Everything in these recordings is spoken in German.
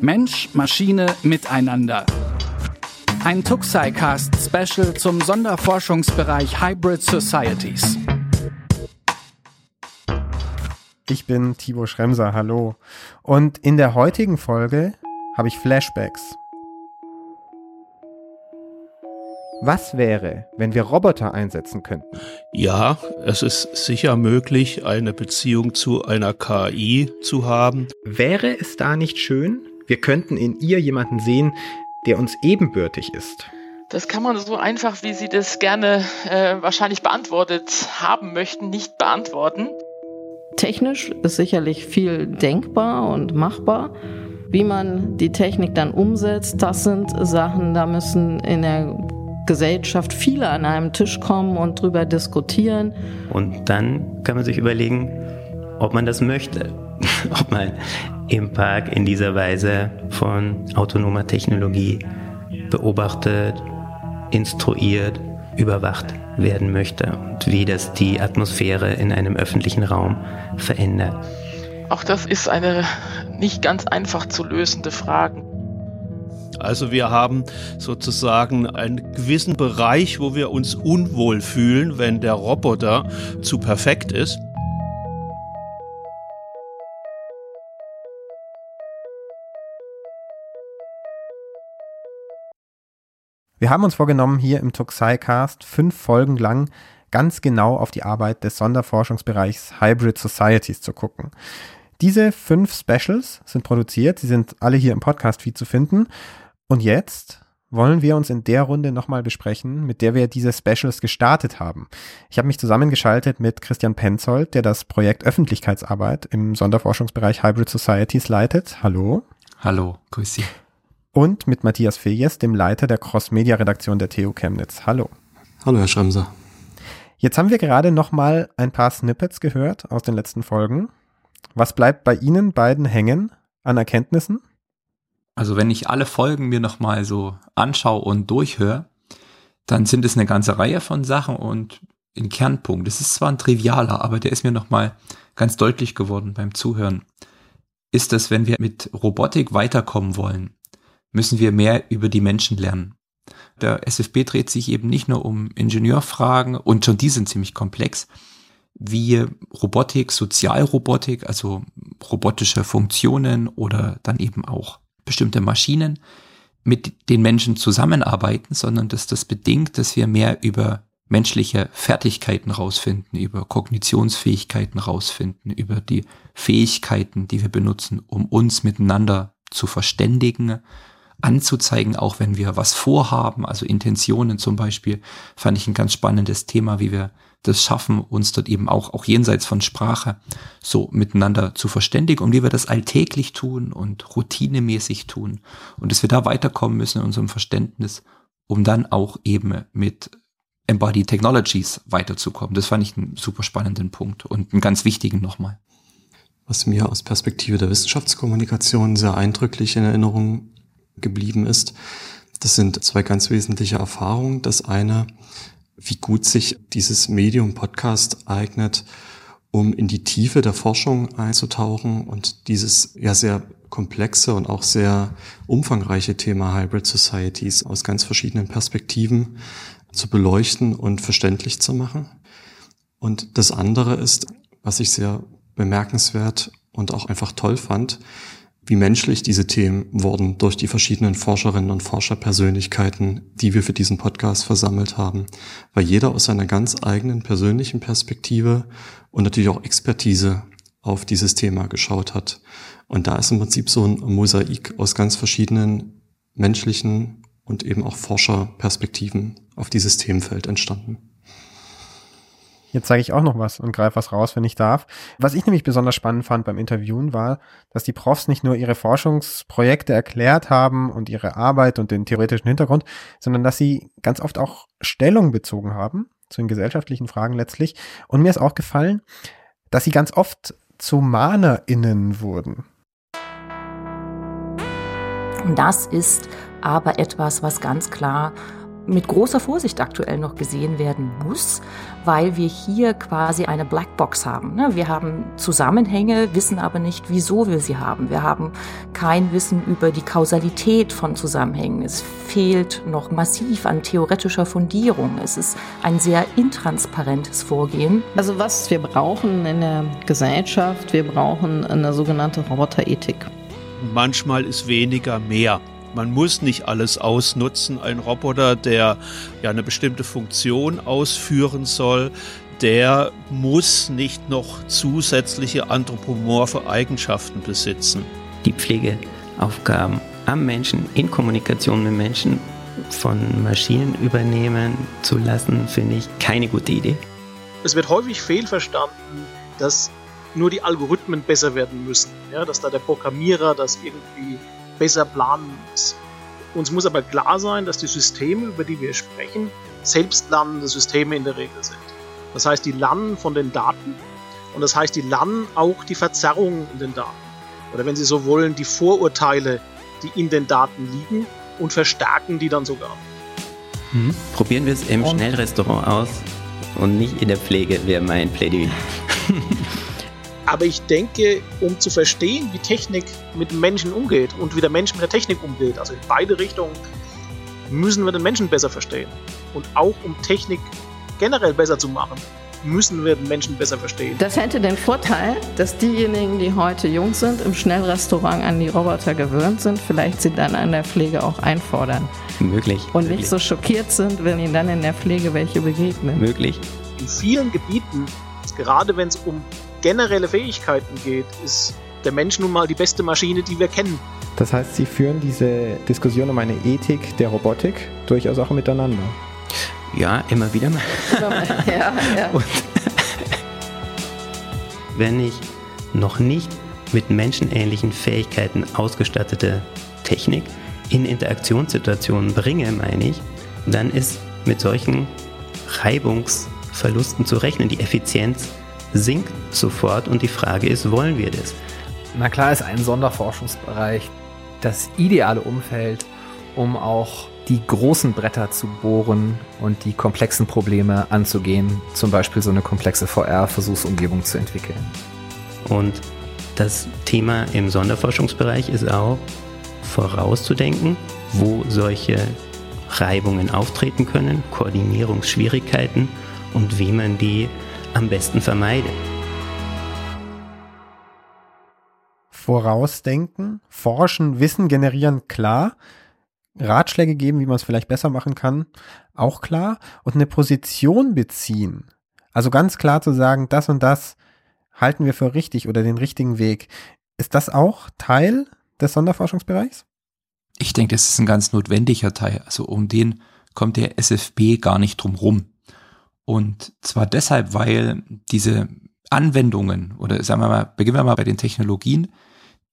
Mensch, Maschine, Miteinander. Ein Tuxi-Cast Special zum Sonderforschungsbereich Hybrid Societies. Ich bin Thibaut Schremser, hallo. Und in der heutigen Folge habe ich Flashbacks. Was wäre, wenn wir Roboter einsetzen könnten? Ja, es ist sicher möglich, eine Beziehung zu einer KI zu haben. Wäre es da nicht schön, wir könnten in ihr jemanden sehen, der uns ebenbürtig ist? Das kann man so einfach, wie Sie das gerne äh, wahrscheinlich beantwortet haben möchten, nicht beantworten. Technisch ist sicherlich viel denkbar und machbar. Wie man die Technik dann umsetzt, das sind Sachen, da müssen in der Gesellschaft viele an einem Tisch kommen und drüber diskutieren. Und dann kann man sich überlegen, ob man das möchte. ob man im Park in dieser Weise von autonomer Technologie beobachtet, instruiert, überwacht werden möchte und wie das die Atmosphäre in einem öffentlichen Raum verändert. Auch das ist eine nicht ganz einfach zu lösende Frage. Also wir haben sozusagen einen gewissen Bereich, wo wir uns unwohl fühlen, wenn der Roboter zu perfekt ist. Wir haben uns vorgenommen, hier im Tuxai-Cast fünf Folgen lang ganz genau auf die Arbeit des Sonderforschungsbereichs Hybrid Societies zu gucken. Diese fünf Specials sind produziert, sie sind alle hier im Podcast-Feed zu finden. Und jetzt wollen wir uns in der Runde nochmal besprechen, mit der wir diese Specials gestartet haben. Ich habe mich zusammengeschaltet mit Christian Penzold, der das Projekt Öffentlichkeitsarbeit im Sonderforschungsbereich Hybrid Societies leitet. Hallo. Hallo, grüß Sie und mit Matthias Fejes, dem Leiter der Cross-Media-Redaktion der TU Chemnitz. Hallo. Hallo, Herr Schremser. Jetzt haben wir gerade noch mal ein paar Snippets gehört aus den letzten Folgen. Was bleibt bei Ihnen beiden hängen an Erkenntnissen? Also wenn ich alle Folgen mir noch mal so anschaue und durchhöre, dann sind es eine ganze Reihe von Sachen und in Kernpunkt. Es ist zwar ein trivialer, aber der ist mir noch mal ganz deutlich geworden beim Zuhören. Ist das, wenn wir mit Robotik weiterkommen wollen, müssen wir mehr über die Menschen lernen. Der SFB dreht sich eben nicht nur um Ingenieurfragen und schon die sind ziemlich komplex, wie Robotik, Sozialrobotik, also robotische Funktionen oder dann eben auch bestimmte Maschinen mit den Menschen zusammenarbeiten, sondern dass das bedingt, dass wir mehr über menschliche Fertigkeiten rausfinden, über Kognitionsfähigkeiten rausfinden, über die Fähigkeiten, die wir benutzen, um uns miteinander zu verständigen, anzuzeigen, auch wenn wir was vorhaben, also Intentionen zum Beispiel, fand ich ein ganz spannendes Thema, wie wir das schaffen, uns dort eben auch, auch jenseits von Sprache so miteinander zu verständigen und wie wir das alltäglich tun und routinemäßig tun und dass wir da weiterkommen müssen in unserem Verständnis, um dann auch eben mit Embodied Technologies weiterzukommen. Das fand ich einen super spannenden Punkt und einen ganz wichtigen nochmal. Was mir aus Perspektive der Wissenschaftskommunikation sehr eindrücklich in Erinnerung geblieben ist. Das sind zwei ganz wesentliche Erfahrungen. Das eine, wie gut sich dieses Medium Podcast eignet, um in die Tiefe der Forschung einzutauchen und dieses ja sehr komplexe und auch sehr umfangreiche Thema Hybrid Societies aus ganz verschiedenen Perspektiven zu beleuchten und verständlich zu machen. Und das andere ist, was ich sehr bemerkenswert und auch einfach toll fand, wie menschlich diese Themen wurden durch die verschiedenen Forscherinnen und Forscherpersönlichkeiten, die wir für diesen Podcast versammelt haben, weil jeder aus seiner ganz eigenen persönlichen Perspektive und natürlich auch Expertise auf dieses Thema geschaut hat. Und da ist im Prinzip so ein Mosaik aus ganz verschiedenen menschlichen und eben auch Forscherperspektiven auf dieses Themenfeld entstanden. Jetzt zeige ich auch noch was und greife was raus, wenn ich darf. Was ich nämlich besonders spannend fand beim Interviewen war, dass die Profs nicht nur ihre Forschungsprojekte erklärt haben und ihre Arbeit und den theoretischen Hintergrund, sondern dass sie ganz oft auch Stellung bezogen haben zu den gesellschaftlichen Fragen letztlich. Und mir ist auch gefallen, dass sie ganz oft zu MahnerInnen wurden. Das ist aber etwas, was ganz klar mit großer Vorsicht aktuell noch gesehen werden muss, weil wir hier quasi eine Blackbox haben. Ne? Wir haben Zusammenhänge, wissen aber nicht, wieso wir sie haben. Wir haben kein Wissen über die Kausalität von Zusammenhängen. Es fehlt noch massiv an theoretischer Fundierung. Es ist ein sehr intransparentes Vorgehen. Also was wir brauchen in der Gesellschaft, wir brauchen eine sogenannte Roboterethik. Manchmal ist weniger mehr. Man muss nicht alles ausnutzen. Ein Roboter, der ja eine bestimmte Funktion ausführen soll, der muss nicht noch zusätzliche anthropomorphe Eigenschaften besitzen. Die Pflegeaufgaben am Menschen in Kommunikation mit Menschen von Maschinen übernehmen zu lassen, finde ich keine gute Idee. Es wird häufig fehlverstanden, dass nur die Algorithmen besser werden müssen. Ja, dass da der Programmierer das irgendwie besser planen muss. Uns muss aber klar sein, dass die Systeme, über die wir sprechen, selbstlernende Systeme in der Regel sind. Das heißt, die lernen von den Daten und das heißt, die lernen auch die Verzerrungen in den Daten. Oder wenn Sie so wollen, die Vorurteile, die in den Daten liegen und verstärken die dann sogar. Mhm. Probieren wir es im und Schnellrestaurant aus und nicht in der Pflege, wäre mein Plädoyer. Aber ich denke, um zu verstehen, wie Technik mit Menschen umgeht und wie der Mensch mit der Technik umgeht, also in beide Richtungen, müssen wir den Menschen besser verstehen. Und auch um Technik generell besser zu machen, müssen wir den Menschen besser verstehen. Das hätte den Vorteil, dass diejenigen, die heute jung sind, im Schnellrestaurant an die Roboter gewöhnt sind, vielleicht sie dann an der Pflege auch einfordern. Möglich. Und möglich. nicht so schockiert sind, wenn ihnen dann in der Pflege welche begegnen. Möglich. In vielen Gebieten, gerade wenn es um generelle Fähigkeiten geht, ist der Mensch nun mal die beste Maschine, die wir kennen. Das heißt, Sie führen diese Diskussion um eine Ethik der Robotik durchaus auch miteinander. Ja, immer wieder mal. ja, ja. Und wenn ich noch nicht mit menschenähnlichen Fähigkeiten ausgestattete Technik in Interaktionssituationen bringe, meine ich, dann ist mit solchen Reibungsverlusten zu rechnen. Die Effizienz sinkt sofort und die Frage ist, wollen wir das? Na klar ist ein Sonderforschungsbereich das ideale Umfeld, um auch die großen Bretter zu bohren und die komplexen Probleme anzugehen, zum Beispiel so eine komplexe VR-Versuchsumgebung zu entwickeln. Und das Thema im Sonderforschungsbereich ist auch vorauszudenken, wo solche Reibungen auftreten können, Koordinierungsschwierigkeiten und wie man die am besten vermeide. Vorausdenken, forschen, Wissen generieren, klar. Ratschläge geben, wie man es vielleicht besser machen kann, auch klar. Und eine Position beziehen. Also ganz klar zu sagen, das und das halten wir für richtig oder den richtigen Weg. Ist das auch Teil des Sonderforschungsbereichs? Ich denke, das ist ein ganz notwendiger Teil. Also um den kommt der SFB gar nicht drum rum. Und zwar deshalb, weil diese Anwendungen oder sagen wir mal, beginnen wir mal bei den Technologien,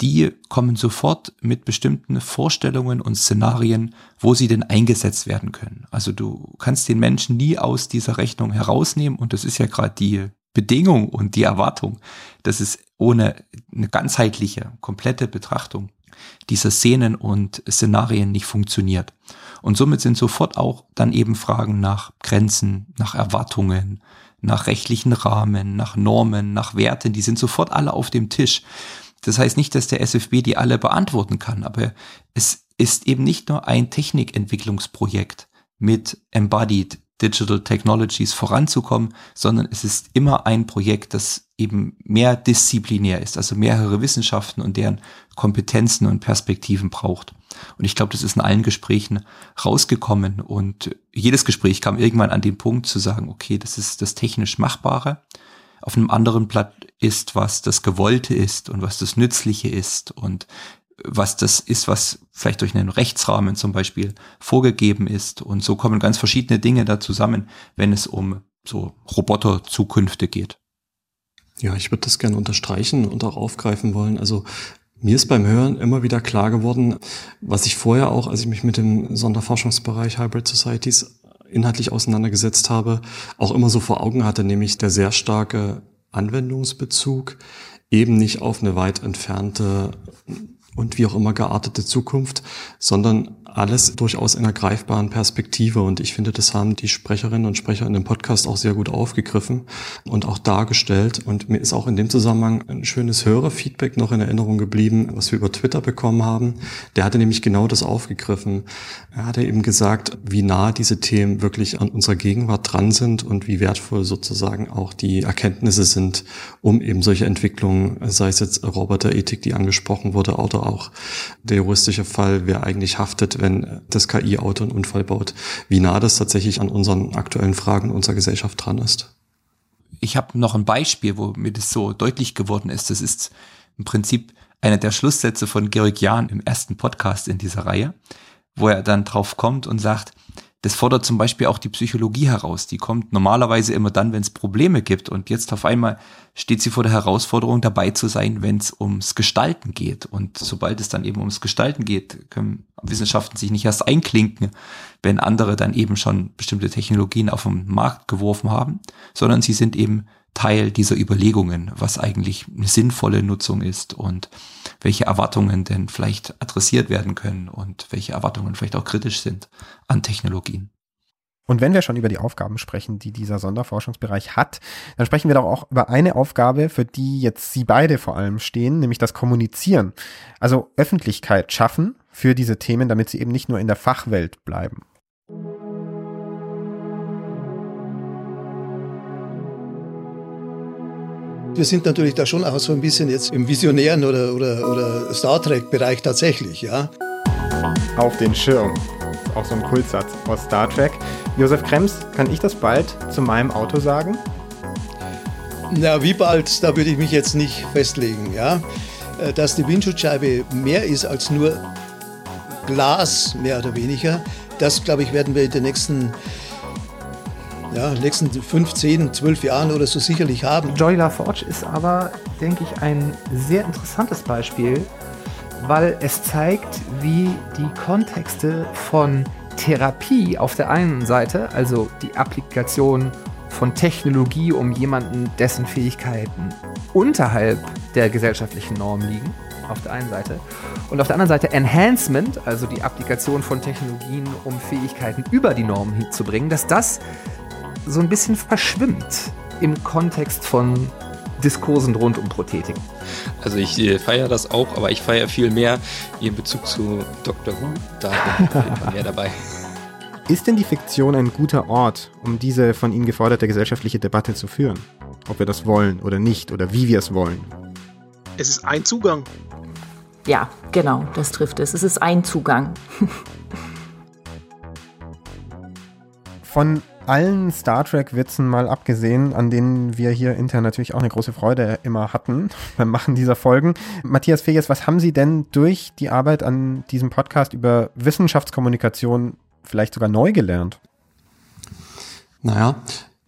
die kommen sofort mit bestimmten Vorstellungen und Szenarien, wo sie denn eingesetzt werden können. Also du kannst den Menschen nie aus dieser Rechnung herausnehmen und das ist ja gerade die Bedingung und die Erwartung, dass es ohne eine ganzheitliche, komplette Betrachtung dieser Szenen und Szenarien nicht funktioniert. Und somit sind sofort auch dann eben Fragen nach Grenzen, nach Erwartungen, nach rechtlichen Rahmen, nach Normen, nach Werten, die sind sofort alle auf dem Tisch. Das heißt nicht, dass der SFB die alle beantworten kann, aber es ist eben nicht nur ein Technikentwicklungsprojekt mit Embodied Digital Technologies voranzukommen, sondern es ist immer ein Projekt, das eben mehr disziplinär ist, also mehrere Wissenschaften und deren Kompetenzen und Perspektiven braucht. Und ich glaube, das ist in allen Gesprächen rausgekommen und jedes Gespräch kam irgendwann an den Punkt zu sagen, okay, das ist das technisch Machbare. Auf einem anderen Blatt ist, was das Gewollte ist und was das Nützliche ist und was das ist, was vielleicht durch einen Rechtsrahmen zum Beispiel vorgegeben ist. Und so kommen ganz verschiedene Dinge da zusammen, wenn es um so Roboter-Zukünfte geht. Ja, ich würde das gerne unterstreichen und auch aufgreifen wollen. Also mir ist beim Hören immer wieder klar geworden, was ich vorher auch, als ich mich mit dem Sonderforschungsbereich Hybrid Societies inhaltlich auseinandergesetzt habe, auch immer so vor Augen hatte, nämlich der sehr starke Anwendungsbezug eben nicht auf eine weit entfernte und wie auch immer geartete Zukunft, sondern alles durchaus in einer greifbaren Perspektive. Und ich finde, das haben die Sprecherinnen und Sprecher in dem Podcast auch sehr gut aufgegriffen und auch dargestellt. Und mir ist auch in dem Zusammenhang ein schönes Hörerfeedback noch in Erinnerung geblieben, was wir über Twitter bekommen haben. Der hatte nämlich genau das aufgegriffen. Er hatte eben gesagt, wie nah diese Themen wirklich an unserer Gegenwart dran sind und wie wertvoll sozusagen auch die Erkenntnisse sind, um eben solche Entwicklungen, sei es jetzt Roboterethik, die angesprochen wurde, oder auch der juristische Fall, wer eigentlich haftet, wenn das KI-Auto einen Unfall baut, wie nah das tatsächlich an unseren aktuellen Fragen unserer Gesellschaft dran ist. Ich habe noch ein Beispiel, wo mir das so deutlich geworden ist. Das ist im Prinzip einer der Schlusssätze von Georg Jahn im ersten Podcast in dieser Reihe, wo er dann drauf kommt und sagt, das fordert zum Beispiel auch die Psychologie heraus. Die kommt normalerweise immer dann, wenn es Probleme gibt. Und jetzt auf einmal steht sie vor der Herausforderung, dabei zu sein, wenn es ums Gestalten geht. Und sobald es dann eben ums Gestalten geht, können Wissenschaften sich nicht erst einklinken, wenn andere dann eben schon bestimmte Technologien auf den Markt geworfen haben, sondern sie sind eben Teil dieser Überlegungen, was eigentlich eine sinnvolle Nutzung ist und welche Erwartungen denn vielleicht adressiert werden können und welche Erwartungen vielleicht auch kritisch sind an Technologien. Und wenn wir schon über die Aufgaben sprechen, die dieser Sonderforschungsbereich hat, dann sprechen wir doch auch über eine Aufgabe, für die jetzt Sie beide vor allem stehen, nämlich das Kommunizieren. Also Öffentlichkeit schaffen für diese Themen, damit sie eben nicht nur in der Fachwelt bleiben. Wir sind natürlich da schon auch so ein bisschen jetzt im visionären oder, oder, oder Star Trek-Bereich tatsächlich, ja. Auf den Schirm. Auch so ein Kultsatz aus Star Trek. Josef Krems, kann ich das bald zu meinem Auto sagen? Na, wie bald, da würde ich mich jetzt nicht festlegen, ja. Äh, dass die Windschutzscheibe mehr ist als nur Glas, mehr oder weniger, das, glaube ich, werden wir in den nächsten ja, nächsten 15, 12 Jahren oder so sicherlich haben. Joy LaForge ist aber, denke ich, ein sehr interessantes Beispiel, weil es zeigt, wie die Kontexte von Therapie auf der einen Seite, also die Applikation von Technologie, um jemanden, dessen Fähigkeiten unterhalb der gesellschaftlichen Norm liegen, auf der einen Seite. Und auf der anderen Seite Enhancement, also die Applikation von Technologien, um Fähigkeiten über die Norm hinzubringen, dass das so ein bisschen verschwimmt im Kontext von Diskursen rund um Prothetik. Also ich äh, feiere das auch, aber ich feiere viel mehr Ihren Bezug zu Dr. Who. Da bin ich mehr dabei. Ist denn die Fiktion ein guter Ort, um diese von Ihnen geforderte gesellschaftliche Debatte zu führen? Ob wir das wollen oder nicht oder wie wir es wollen? Es ist ein Zugang. Ja, genau, das trifft es. Es ist ein Zugang. Von allen Star Trek-Witzen mal abgesehen, an denen wir hier intern natürlich auch eine große Freude immer hatten beim Machen dieser Folgen. Matthias Feges, was haben Sie denn durch die Arbeit an diesem Podcast über Wissenschaftskommunikation vielleicht sogar neu gelernt? Naja,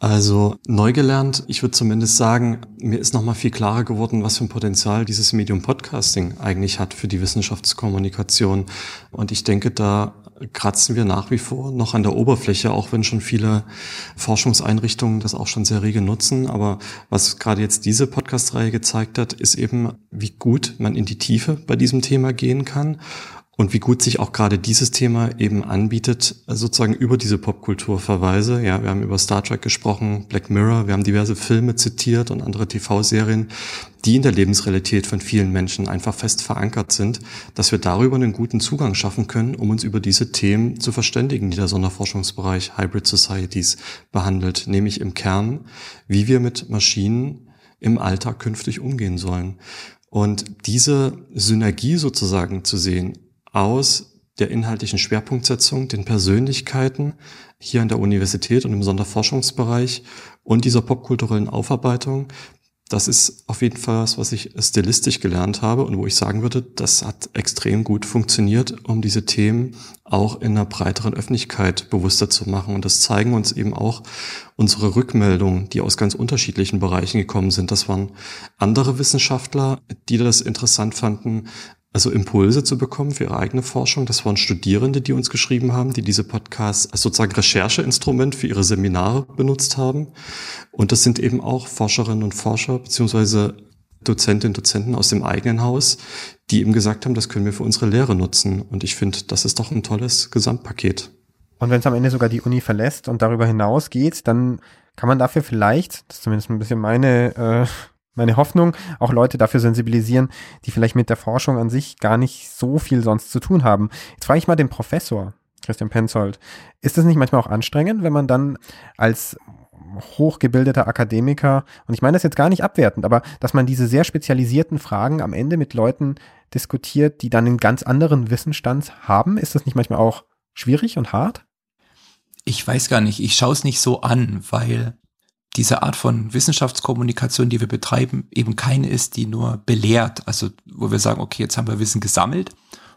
also neu gelernt, ich würde zumindest sagen, mir ist nochmal viel klarer geworden, was für ein Potenzial dieses Medium Podcasting eigentlich hat für die Wissenschaftskommunikation. Und ich denke, da kratzen wir nach wie vor noch an der Oberfläche, auch wenn schon viele Forschungseinrichtungen das auch schon sehr rege nutzen. Aber was gerade jetzt diese Podcast-Reihe gezeigt hat, ist eben, wie gut man in die Tiefe bei diesem Thema gehen kann und wie gut sich auch gerade dieses Thema eben anbietet, sozusagen über diese Popkulturverweise. Ja, wir haben über Star Trek gesprochen, Black Mirror, wir haben diverse Filme zitiert und andere TV-Serien, die in der Lebensrealität von vielen Menschen einfach fest verankert sind, dass wir darüber einen guten Zugang schaffen können, um uns über diese Themen zu verständigen, die der Sonderforschungsbereich Hybrid Societies behandelt, nämlich im Kern, wie wir mit Maschinen im Alltag künftig umgehen sollen. Und diese Synergie sozusagen zu sehen, aus der inhaltlichen Schwerpunktsetzung, den Persönlichkeiten hier an der Universität und im Sonderforschungsbereich und dieser popkulturellen Aufarbeitung. Das ist auf jeden Fall was, was ich stilistisch gelernt habe und wo ich sagen würde, das hat extrem gut funktioniert, um diese Themen auch in einer breiteren Öffentlichkeit bewusster zu machen. Und das zeigen uns eben auch unsere Rückmeldungen, die aus ganz unterschiedlichen Bereichen gekommen sind. Das waren andere Wissenschaftler, die das interessant fanden, also Impulse zu bekommen für ihre eigene Forschung. Das waren Studierende, die uns geschrieben haben, die diese Podcasts als sozusagen Rechercheinstrument für ihre Seminare benutzt haben. Und das sind eben auch Forscherinnen und Forscher beziehungsweise Dozentinnen und Dozenten aus dem eigenen Haus, die eben gesagt haben, das können wir für unsere Lehre nutzen. Und ich finde, das ist doch ein tolles Gesamtpaket. Und wenn es am Ende sogar die Uni verlässt und darüber hinaus geht, dann kann man dafür vielleicht, das ist zumindest ein bisschen meine, äh, meine Hoffnung, auch Leute dafür sensibilisieren, die vielleicht mit der Forschung an sich gar nicht so viel sonst zu tun haben. Jetzt frage ich mal den Professor, Christian Penzold. Ist es nicht manchmal auch anstrengend, wenn man dann als hochgebildeter Akademiker, und ich meine das jetzt gar nicht abwertend, aber dass man diese sehr spezialisierten Fragen am Ende mit Leuten diskutiert, die dann einen ganz anderen Wissensstand haben, ist das nicht manchmal auch schwierig und hart? Ich weiß gar nicht, ich schaue es nicht so an, weil diese Art von Wissenschaftskommunikation, die wir betreiben, eben keine ist, die nur belehrt. Also wo wir sagen, okay, jetzt haben wir Wissen gesammelt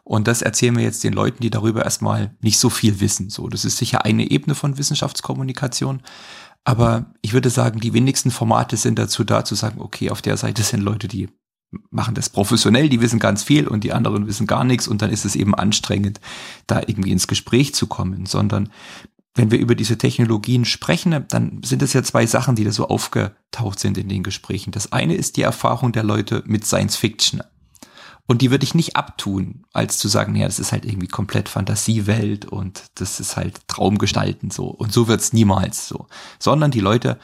und das erzählen wir jetzt den Leuten, die darüber erstmal nicht so viel wissen. So, das ist sicher eine Ebene von Wissenschaftskommunikation. Aber ich würde sagen, die wenigsten Formate sind dazu da, zu sagen, okay, auf der Seite sind Leute, die machen das professionell, die wissen ganz viel und die anderen wissen gar nichts und dann ist es eben anstrengend, da irgendwie ins Gespräch zu kommen, sondern wenn wir über diese Technologien sprechen, dann sind es ja zwei Sachen, die da so aufgetaucht sind in den Gesprächen. Das eine ist die Erfahrung der Leute mit Science Fiction. Und die würde ich nicht abtun, als zu sagen, ja, das ist halt irgendwie komplett Fantasiewelt und das ist halt Traumgestalten so. Und so wird's niemals so. Sondern die Leute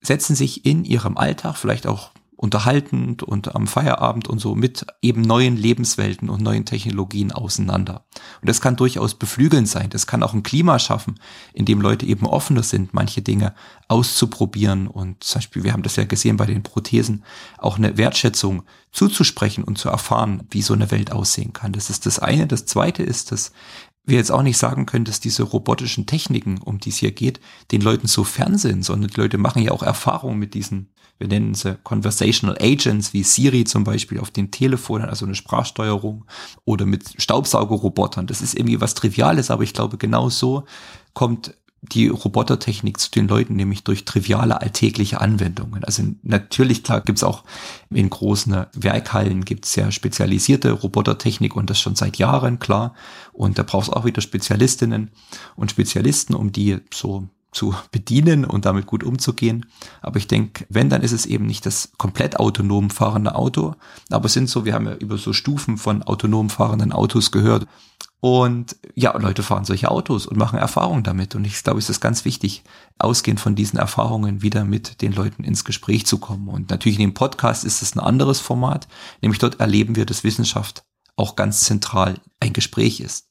setzen sich in ihrem Alltag, vielleicht auch unterhaltend und am Feierabend und so mit eben neuen Lebenswelten und neuen Technologien auseinander. Und das kann durchaus beflügelnd sein. Das kann auch ein Klima schaffen, in dem Leute eben offener sind, manche Dinge auszuprobieren und zum Beispiel, wir haben das ja gesehen bei den Prothesen, auch eine Wertschätzung zuzusprechen und zu erfahren, wie so eine Welt aussehen kann. Das ist das eine. Das zweite ist, dass wir jetzt auch nicht sagen können, dass diese robotischen Techniken, um die es hier geht, den Leuten so fern sind, sondern die Leute machen ja auch Erfahrungen mit diesen wir nennen sie Conversational Agents wie Siri zum Beispiel auf den Telefonen, also eine Sprachsteuerung oder mit Staubsaugerrobotern. Das ist irgendwie was Triviales, aber ich glaube, genau so kommt die Robotertechnik zu den Leuten, nämlich durch triviale alltägliche Anwendungen. Also natürlich, klar, gibt's auch in großen Werkhallen gibt's ja spezialisierte Robotertechnik und das schon seit Jahren, klar. Und da brauchst auch wieder Spezialistinnen und Spezialisten, um die so zu bedienen und damit gut umzugehen. Aber ich denke, wenn, dann ist es eben nicht das komplett autonom fahrende Auto. Aber es sind so, wir haben ja über so Stufen von autonom fahrenden Autos gehört. Und ja, Leute fahren solche Autos und machen Erfahrungen damit. Und ich glaube, es ist ganz wichtig, ausgehend von diesen Erfahrungen wieder mit den Leuten ins Gespräch zu kommen. Und natürlich in dem Podcast ist es ein anderes Format, nämlich dort erleben wir, dass Wissenschaft auch ganz zentral ein Gespräch ist.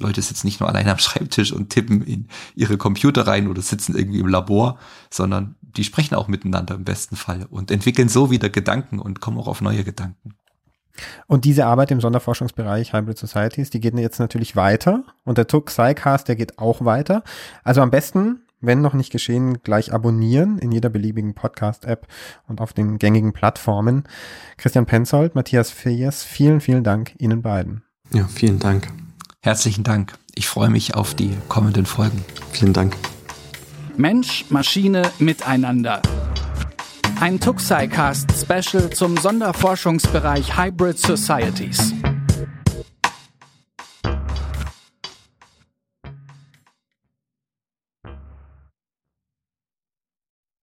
Leute sitzen nicht nur alleine am Schreibtisch und tippen in ihre Computer rein oder sitzen irgendwie im Labor, sondern die sprechen auch miteinander im besten Fall und entwickeln so wieder Gedanken und kommen auch auf neue Gedanken. Und diese Arbeit im Sonderforschungsbereich Hybrid Societies, die geht jetzt natürlich weiter und der Tuck Psycast, der geht auch weiter. Also am besten, wenn noch nicht geschehen, gleich abonnieren in jeder beliebigen Podcast-App und auf den gängigen Plattformen. Christian Penzold, Matthias Feyers, vielen, vielen Dank Ihnen beiden. Ja, vielen Dank. Herzlichen Dank. Ich freue mich auf die kommenden Folgen. Vielen Dank. Mensch, Maschine, Miteinander. Ein Tuxicast Special zum Sonderforschungsbereich Hybrid Societies.